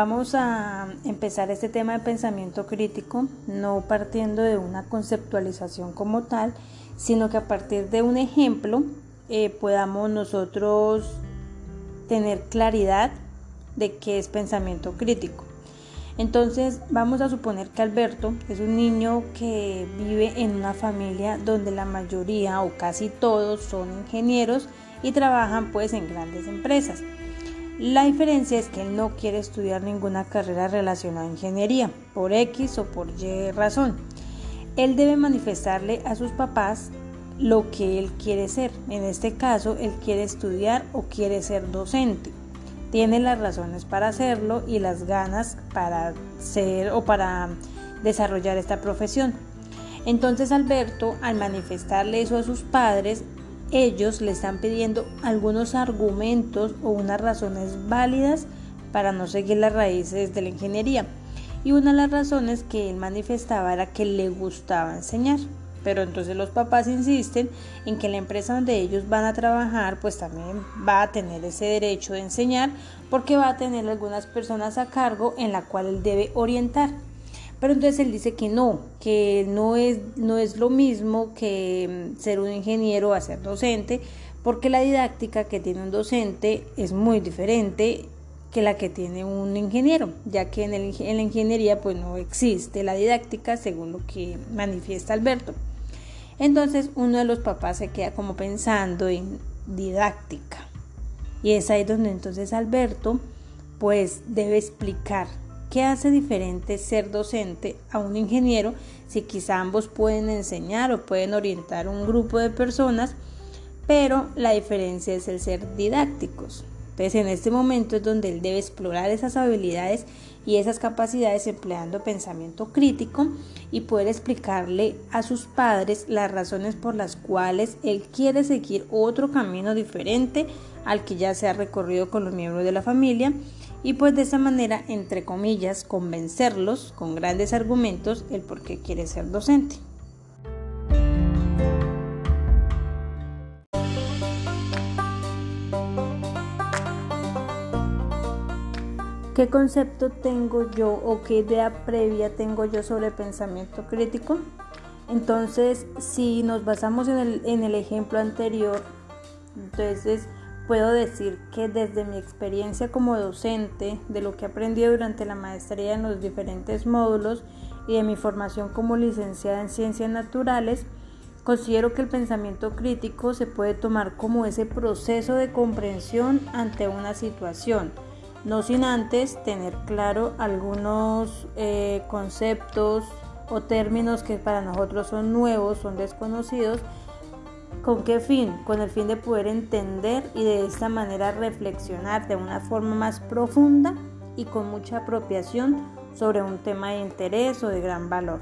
Vamos a empezar este tema de pensamiento crítico, no partiendo de una conceptualización como tal, sino que a partir de un ejemplo eh, podamos nosotros tener claridad de qué es pensamiento crítico. Entonces vamos a suponer que Alberto es un niño que vive en una familia donde la mayoría o casi todos son ingenieros y trabajan pues en grandes empresas. La diferencia es que él no quiere estudiar ninguna carrera relacionada a ingeniería, por X o por Y razón. Él debe manifestarle a sus papás lo que él quiere ser. En este caso, él quiere estudiar o quiere ser docente. Tiene las razones para hacerlo y las ganas para ser o para desarrollar esta profesión. Entonces Alberto, al manifestarle eso a sus padres, ellos le están pidiendo algunos argumentos o unas razones válidas para no seguir las raíces de la ingeniería. Y una de las razones que él manifestaba era que le gustaba enseñar. Pero entonces los papás insisten en que la empresa donde ellos van a trabajar pues también va a tener ese derecho de enseñar porque va a tener algunas personas a cargo en la cual él debe orientar. Pero entonces él dice que no, que no es, no es lo mismo que mm, ser un ingeniero a ser docente, porque la didáctica que tiene un docente es muy diferente que la que tiene un ingeniero, ya que en, en la ingeniería pues no existe la didáctica según lo que manifiesta Alberto. Entonces uno de los papás se queda como pensando en didáctica. Y es ahí donde entonces Alberto pues debe explicar ¿Qué hace diferente ser docente a un ingeniero si quizá ambos pueden enseñar o pueden orientar un grupo de personas, pero la diferencia es el ser didácticos? Entonces en este momento es donde él debe explorar esas habilidades y esas capacidades empleando pensamiento crítico y poder explicarle a sus padres las razones por las cuales él quiere seguir otro camino diferente al que ya se ha recorrido con los miembros de la familia y pues de esa manera, entre comillas, convencerlos con grandes argumentos el por qué quiere ser docente. ¿Qué concepto tengo yo o qué idea previa tengo yo sobre pensamiento crítico? Entonces, si nos basamos en el, en el ejemplo anterior, entonces Puedo decir que desde mi experiencia como docente, de lo que he aprendido durante la maestría en los diferentes módulos y de mi formación como licenciada en ciencias naturales, considero que el pensamiento crítico se puede tomar como ese proceso de comprensión ante una situación, no sin antes tener claro algunos eh, conceptos o términos que para nosotros son nuevos, son desconocidos, ¿Con qué fin? Con el fin de poder entender y de esta manera reflexionar de una forma más profunda y con mucha apropiación sobre un tema de interés o de gran valor.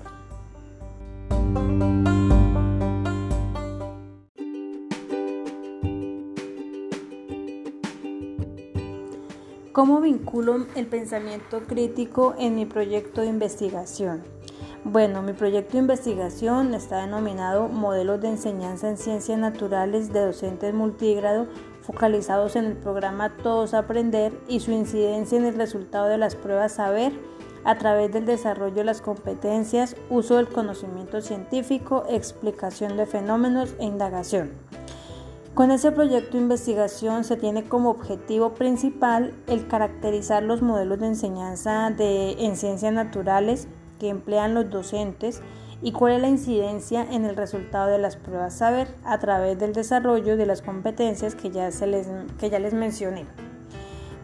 ¿Cómo vinculo el pensamiento crítico en mi proyecto de investigación? Bueno, mi proyecto de investigación está denominado Modelos de Enseñanza en Ciencias Naturales de Docentes Multigrado focalizados en el programa Todos Aprender y su incidencia en el resultado de las pruebas Saber a través del desarrollo de las competencias, uso del conocimiento científico, explicación de fenómenos e indagación. Con ese proyecto de investigación se tiene como objetivo principal el caracterizar los modelos de enseñanza de, en ciencias naturales que emplean los docentes y cuál es la incidencia en el resultado de las pruebas saber a través del desarrollo de las competencias que ya, les, que ya les mencioné.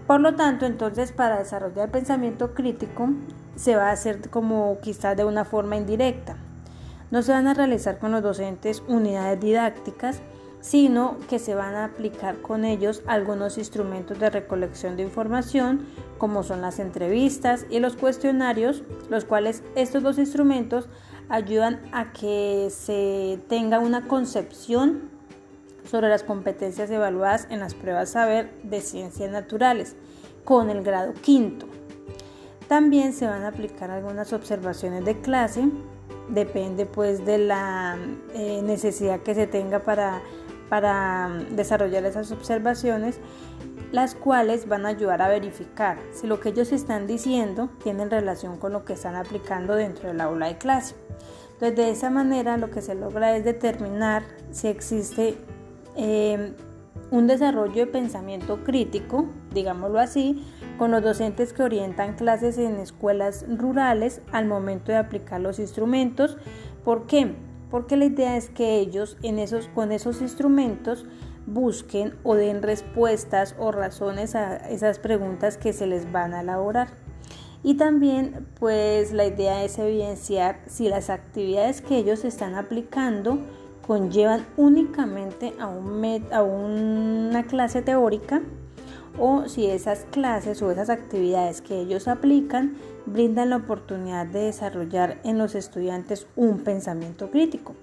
Por lo tanto, entonces para desarrollar pensamiento crítico se va a hacer como quizás de una forma indirecta. No se van a realizar con los docentes unidades didácticas, sino que se van a aplicar con ellos algunos instrumentos de recolección de información, como son las entrevistas y los cuestionarios, los cuales estos dos instrumentos ayudan a que se tenga una concepción sobre las competencias evaluadas en las pruebas saber de ciencias naturales con el grado quinto. También se van a aplicar algunas observaciones de clase, depende pues de la eh, necesidad que se tenga para para mm, desarrollar esas observaciones, las cuales van a ayudar a verificar si lo que ellos están diciendo tiene relación con lo que están aplicando dentro del aula de clase. Entonces, de esa manera lo que se logra es determinar si existe eh, un desarrollo de pensamiento crítico, digámoslo así, con los docentes que orientan clases en escuelas rurales al momento de aplicar los instrumentos. ¿Por qué? Porque la idea es que ellos con esos instrumentos busquen o den respuestas o razones a esas preguntas que se les van a elaborar. Y también pues la idea es evidenciar si las actividades que ellos están aplicando conllevan únicamente a una clase teórica o si esas clases o esas actividades que ellos aplican brindan la oportunidad de desarrollar en los estudiantes un pensamiento crítico.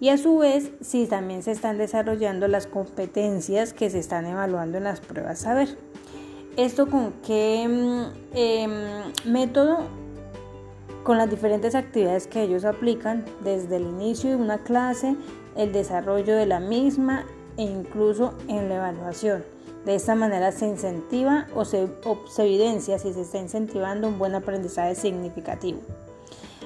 Y a su vez, si también se están desarrollando las competencias que se están evaluando en las pruebas saber. ¿Esto con qué mm, em, método? Con las diferentes actividades que ellos aplican desde el inicio de una clase, el desarrollo de la misma e incluso en la evaluación. De esta manera se incentiva o se, evidencia si se está incentivando un buen aprendizaje significativo.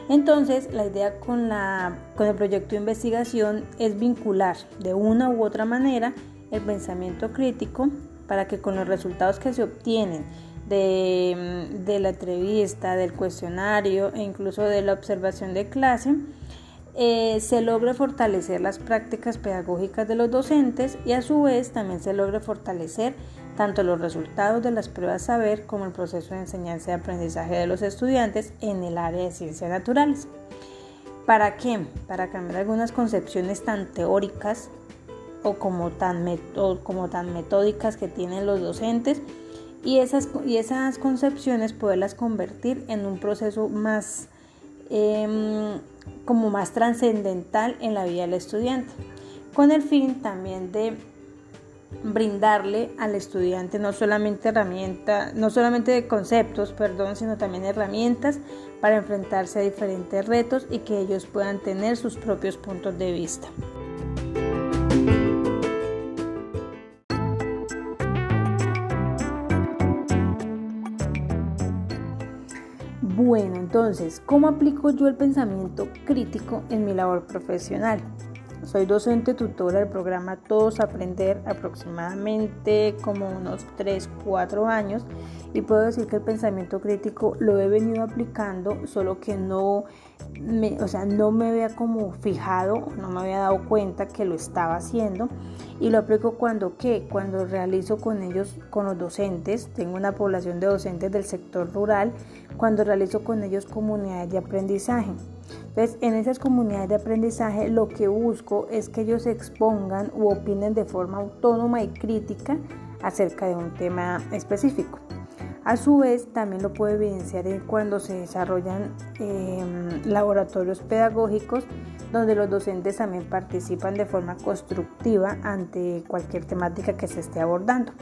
Entonces, la idea con, el proyecto de investigación es vincular de una u otra manera el pensamiento crítico para que con los resultados que se obtienen de, de la entrevista, del cuestionario e incluso de la observación de clase, eh, se logre fortalecer las prácticas pedagógicas de los docentes y a su vez también se logre fortalecer tanto los resultados de las pruebas saber como el proceso de enseñanza y aprendizaje de los estudiantes en el área de ciencias naturales. ¿Para qué? Para cambiar algunas concepciones tan teóricas o como tan, como tan metódicas que tienen los docentes y esas, y esas concepciones poderlas convertir en un proceso más Em, como más trascendental en la vida del estudiante, con el fin también de brindarle al estudiante no solamente herramientas, no solamente conceptos, perdón, sino también herramientas para enfrentarse a diferentes retos y que ellos puedan tener sus propios puntos de vista. Entonces, ¿cómo aplico yo el pensamiento crítico en mi labor profesional? Soy docente tutora del programa Todos Aprender aproximadamente como unos 3, 4 años y puedo decir que el pensamiento crítico lo he venido aplicando, solo que no me, o sea, no me había como fijado, no me había dado cuenta que lo estaba haciendo y lo aplico cuando qué, cuando realizo con ellos, con los docentes, tengo una población de docentes del sector rural, cuando realizo con ellos comunidades de aprendizaje. Entonces, en esas comunidades de aprendizaje lo que busco es que ellos expongan u opinen de forma autónoma y crítica acerca de un tema específico. A su vez, también lo puedo evidenciar cuando se desarrollan em, laboratorios pedagógicos donde los docentes también participan de forma constructiva ante cualquier temática que se esté abordando,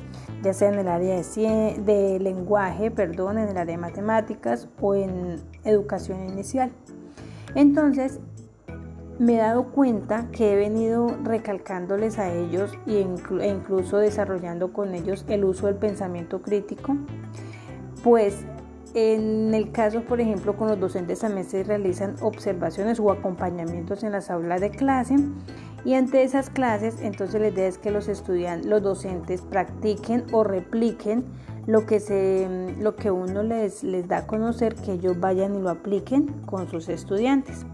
ya sea en el área de, de lenguaje, perdón, en el área de matemáticas o en educación inicial. Entonces, me he dado cuenta que he venido recalcándoles a ellos e incluso desarrollando con ellos el uso del pensamiento crítico, pues en el caso, por ejemplo, con los docentes también se realizan observaciones o acompañamientos en las aulas de clase. Y ante esas clases, entonces la idea es que los estudiantes, los docentes practiquen o repliquen lo que, se, lo que uno les, les da a conocer, que ellos vayan y lo apliquen con sus estudiantes.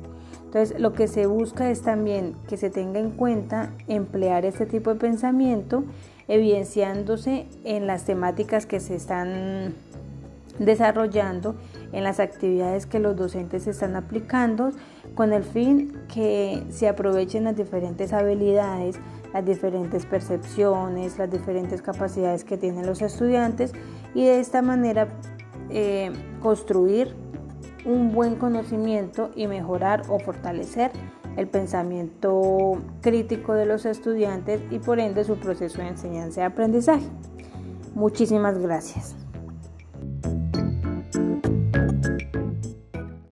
Entonces, lo que se busca es también que se tenga en cuenta emplear este tipo de pensamiento, evidenciándose en las temáticas que se están desarrollando en las actividades que los docentes están aplicando con el fin que se aprovechen las diferentes habilidades, las diferentes percepciones, las diferentes capacidades que tienen los estudiantes y de esta manera eh, construir un buen conocimiento y mejorar o fortalecer el pensamiento crítico de los estudiantes y por ende su proceso de enseñanza y aprendizaje. Muchísimas gracias.